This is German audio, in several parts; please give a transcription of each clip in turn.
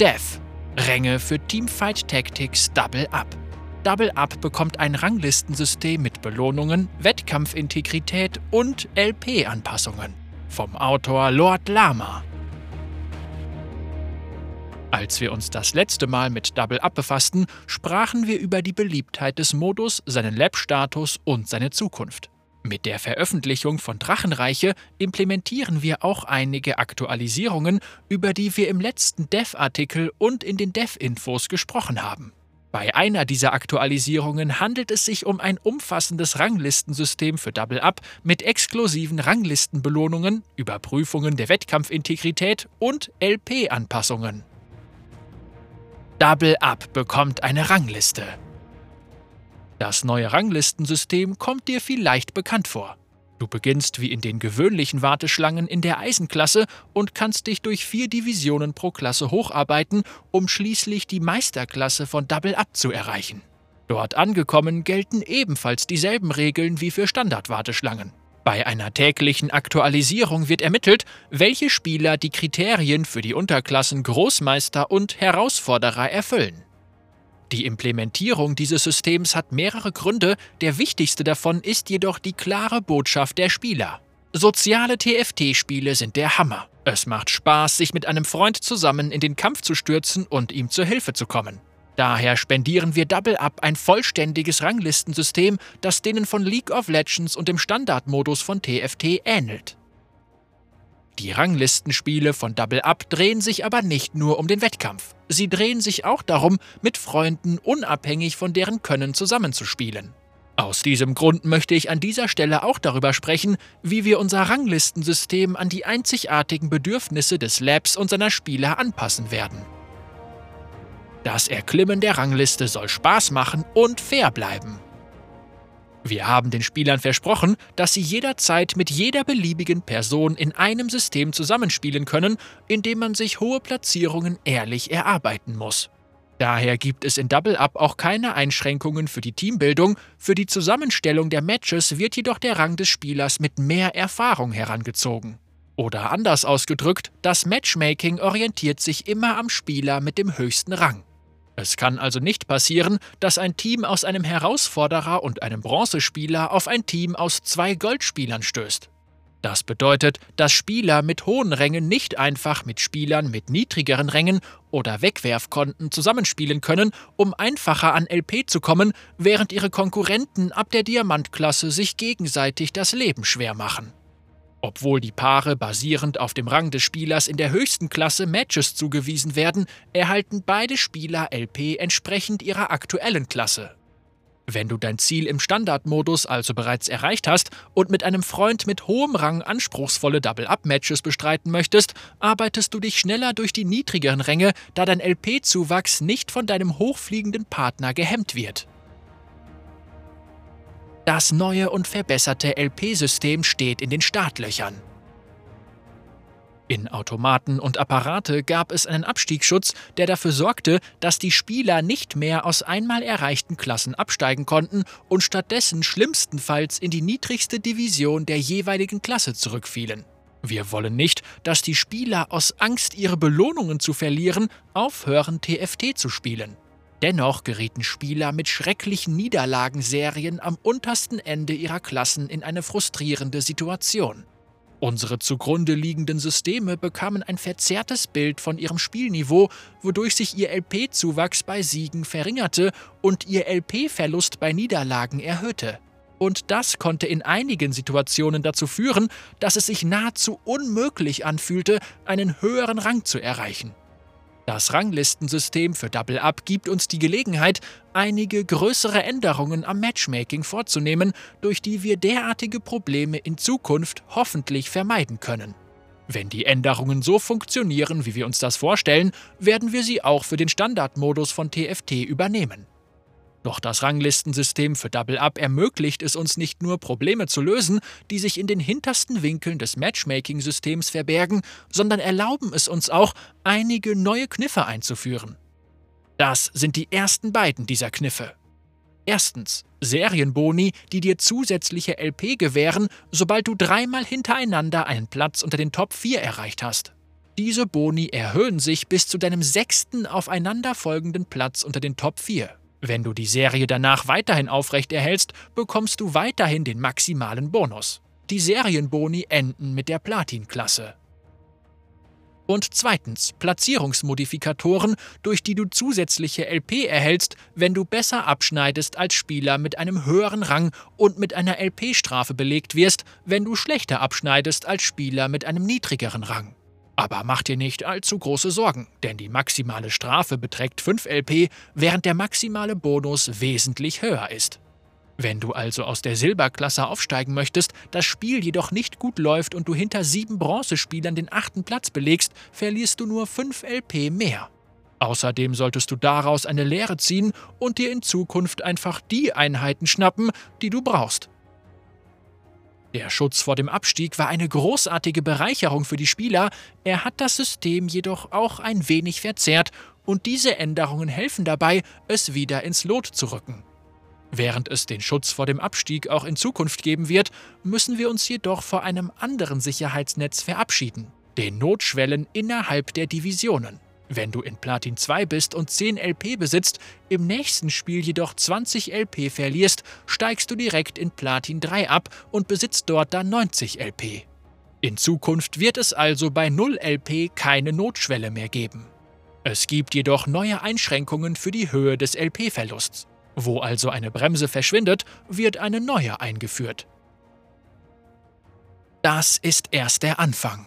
Dev Ränge für Teamfight Tactics Double Up. Double Up bekommt ein Ranglistensystem mit Belohnungen, Wettkampfintegrität und LP-Anpassungen. Vom Autor Lord Lama. Als wir uns das letzte Mal mit Double Up befassten, sprachen wir über die Beliebtheit des Modus, seinen Lab-Status und seine Zukunft. Mit der Veröffentlichung von Drachenreiche implementieren wir auch einige Aktualisierungen, über die wir im letzten Dev-Artikel und in den Dev-Infos gesprochen haben. Bei einer dieser Aktualisierungen handelt es sich um ein umfassendes Ranglistensystem für Double Up mit exklusiven Ranglistenbelohnungen, Überprüfungen der Wettkampfintegrität und LP-Anpassungen. Double Up bekommt eine Rangliste. Das neue Ranglistensystem kommt dir vielleicht bekannt vor. Du beginnst wie in den gewöhnlichen Warteschlangen in der Eisenklasse und kannst dich durch vier Divisionen pro Klasse hocharbeiten, um schließlich die Meisterklasse von Double Up zu erreichen. Dort angekommen gelten ebenfalls dieselben Regeln wie für Standardwarteschlangen. Bei einer täglichen Aktualisierung wird ermittelt, welche Spieler die Kriterien für die Unterklassen Großmeister und Herausforderer erfüllen. Die Implementierung dieses Systems hat mehrere Gründe, der wichtigste davon ist jedoch die klare Botschaft der Spieler. Soziale TFT-Spiele sind der Hammer. Es macht Spaß, sich mit einem Freund zusammen in den Kampf zu stürzen und ihm zur Hilfe zu kommen. Daher spendieren wir Double Up ein vollständiges Ranglistensystem, das denen von League of Legends und dem Standardmodus von TFT ähnelt. Die Ranglistenspiele von Double Up drehen sich aber nicht nur um den Wettkampf. Sie drehen sich auch darum, mit Freunden unabhängig von deren Können zusammenzuspielen. Aus diesem Grund möchte ich an dieser Stelle auch darüber sprechen, wie wir unser Ranglistensystem an die einzigartigen Bedürfnisse des Labs und seiner Spieler anpassen werden. Das Erklimmen der Rangliste soll Spaß machen und fair bleiben. Wir haben den Spielern versprochen, dass sie jederzeit mit jeder beliebigen Person in einem System zusammenspielen können, in dem man sich hohe Platzierungen ehrlich erarbeiten muss. Daher gibt es in Double Up auch keine Einschränkungen für die Teambildung, für die Zusammenstellung der Matches wird jedoch der Rang des Spielers mit mehr Erfahrung herangezogen. Oder anders ausgedrückt, das Matchmaking orientiert sich immer am Spieler mit dem höchsten Rang. Es kann also nicht passieren, dass ein Team aus einem Herausforderer und einem Bronzespieler auf ein Team aus zwei Goldspielern stößt. Das bedeutet, dass Spieler mit hohen Rängen nicht einfach mit Spielern mit niedrigeren Rängen oder Wegwerfkonten zusammenspielen können, um einfacher an LP zu kommen, während ihre Konkurrenten ab der Diamantklasse sich gegenseitig das Leben schwer machen. Obwohl die Paare basierend auf dem Rang des Spielers in der höchsten Klasse Matches zugewiesen werden, erhalten beide Spieler LP entsprechend ihrer aktuellen Klasse. Wenn du dein Ziel im Standardmodus also bereits erreicht hast und mit einem Freund mit hohem Rang anspruchsvolle Double-Up-Matches bestreiten möchtest, arbeitest du dich schneller durch die niedrigeren Ränge, da dein LP-Zuwachs nicht von deinem hochfliegenden Partner gehemmt wird. Das neue und verbesserte LP-System steht in den Startlöchern. In Automaten und Apparate gab es einen Abstiegsschutz, der dafür sorgte, dass die Spieler nicht mehr aus einmal erreichten Klassen absteigen konnten und stattdessen schlimmstenfalls in die niedrigste Division der jeweiligen Klasse zurückfielen. Wir wollen nicht, dass die Spieler aus Angst, ihre Belohnungen zu verlieren, aufhören, TFT zu spielen. Dennoch gerieten Spieler mit schrecklichen Niederlagenserien am untersten Ende ihrer Klassen in eine frustrierende Situation. Unsere zugrunde liegenden Systeme bekamen ein verzerrtes Bild von ihrem Spielniveau, wodurch sich ihr LP-Zuwachs bei Siegen verringerte und ihr LP-Verlust bei Niederlagen erhöhte. Und das konnte in einigen Situationen dazu führen, dass es sich nahezu unmöglich anfühlte, einen höheren Rang zu erreichen. Das Ranglistensystem für Double Up gibt uns die Gelegenheit, einige größere Änderungen am Matchmaking vorzunehmen, durch die wir derartige Probleme in Zukunft hoffentlich vermeiden können. Wenn die Änderungen so funktionieren, wie wir uns das vorstellen, werden wir sie auch für den Standardmodus von TFT übernehmen. Doch das Ranglistensystem für Double Up ermöglicht es uns nicht nur, Probleme zu lösen, die sich in den hintersten Winkeln des Matchmaking-Systems verbergen, sondern erlauben es uns auch, einige neue Kniffe einzuführen. Das sind die ersten beiden dieser Kniffe. Erstens Serienboni, die dir zusätzliche LP gewähren, sobald du dreimal hintereinander einen Platz unter den Top 4 erreicht hast. Diese Boni erhöhen sich bis zu deinem sechsten aufeinanderfolgenden Platz unter den Top 4. Wenn du die Serie danach weiterhin aufrechterhältst, bekommst du weiterhin den maximalen Bonus. Die Serienboni enden mit der Platin-Klasse. Und zweitens Platzierungsmodifikatoren, durch die du zusätzliche LP erhältst, wenn du besser abschneidest als Spieler mit einem höheren Rang und mit einer LP-Strafe belegt wirst, wenn du schlechter abschneidest als Spieler mit einem niedrigeren Rang. Aber mach dir nicht allzu große Sorgen, denn die maximale Strafe beträgt 5 LP, während der maximale Bonus wesentlich höher ist. Wenn du also aus der Silberklasse aufsteigen möchtest, das Spiel jedoch nicht gut läuft und du hinter sieben Bronzespielern den achten Platz belegst, verlierst du nur 5 LP mehr. Außerdem solltest du daraus eine Lehre ziehen und dir in Zukunft einfach die Einheiten schnappen, die du brauchst. Der Schutz vor dem Abstieg war eine großartige Bereicherung für die Spieler, er hat das System jedoch auch ein wenig verzerrt und diese Änderungen helfen dabei, es wieder ins Lot zu rücken. Während es den Schutz vor dem Abstieg auch in Zukunft geben wird, müssen wir uns jedoch vor einem anderen Sicherheitsnetz verabschieden, den Notschwellen innerhalb der Divisionen. Wenn du in Platin 2 bist und 10 LP besitzt, im nächsten Spiel jedoch 20 LP verlierst, steigst du direkt in Platin 3 ab und besitzt dort dann 90 LP. In Zukunft wird es also bei 0 LP keine Notschwelle mehr geben. Es gibt jedoch neue Einschränkungen für die Höhe des LP-Verlusts. Wo also eine Bremse verschwindet, wird eine neue eingeführt. Das ist erst der Anfang.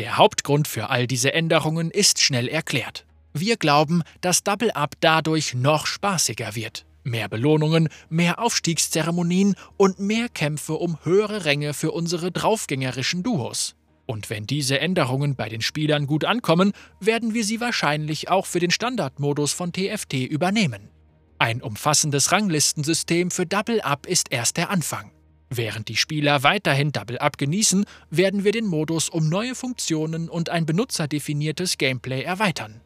Der Hauptgrund für all diese Änderungen ist schnell erklärt. Wir glauben, dass Double Up dadurch noch spaßiger wird. Mehr Belohnungen, mehr Aufstiegszeremonien und mehr Kämpfe um höhere Ränge für unsere draufgängerischen Duos. Und wenn diese Änderungen bei den Spielern gut ankommen, werden wir sie wahrscheinlich auch für den Standardmodus von TFT übernehmen. Ein umfassendes Ranglistensystem für Double Up ist erst der Anfang. Während die Spieler weiterhin Double Up genießen, werden wir den Modus um neue Funktionen und ein benutzerdefiniertes Gameplay erweitern.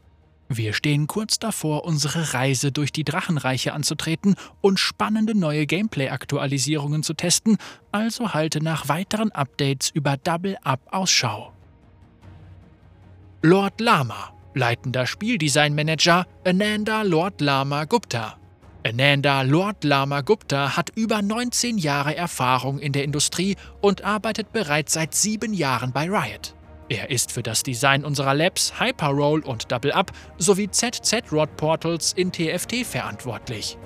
Wir stehen kurz davor, unsere Reise durch die Drachenreiche anzutreten und spannende neue Gameplay-Aktualisierungen zu testen, also halte nach weiteren Updates über Double Up Ausschau. Lord Lama, leitender Spieldesign-Manager Ananda Lord Lama Gupta Ananda Lord Lama Gupta hat über 19 Jahre Erfahrung in der Industrie und arbeitet bereits seit sieben Jahren bei Riot. Er ist für das Design unserer Labs, Hyperroll und Double Up sowie ZZ-Rod Portals in TFT verantwortlich.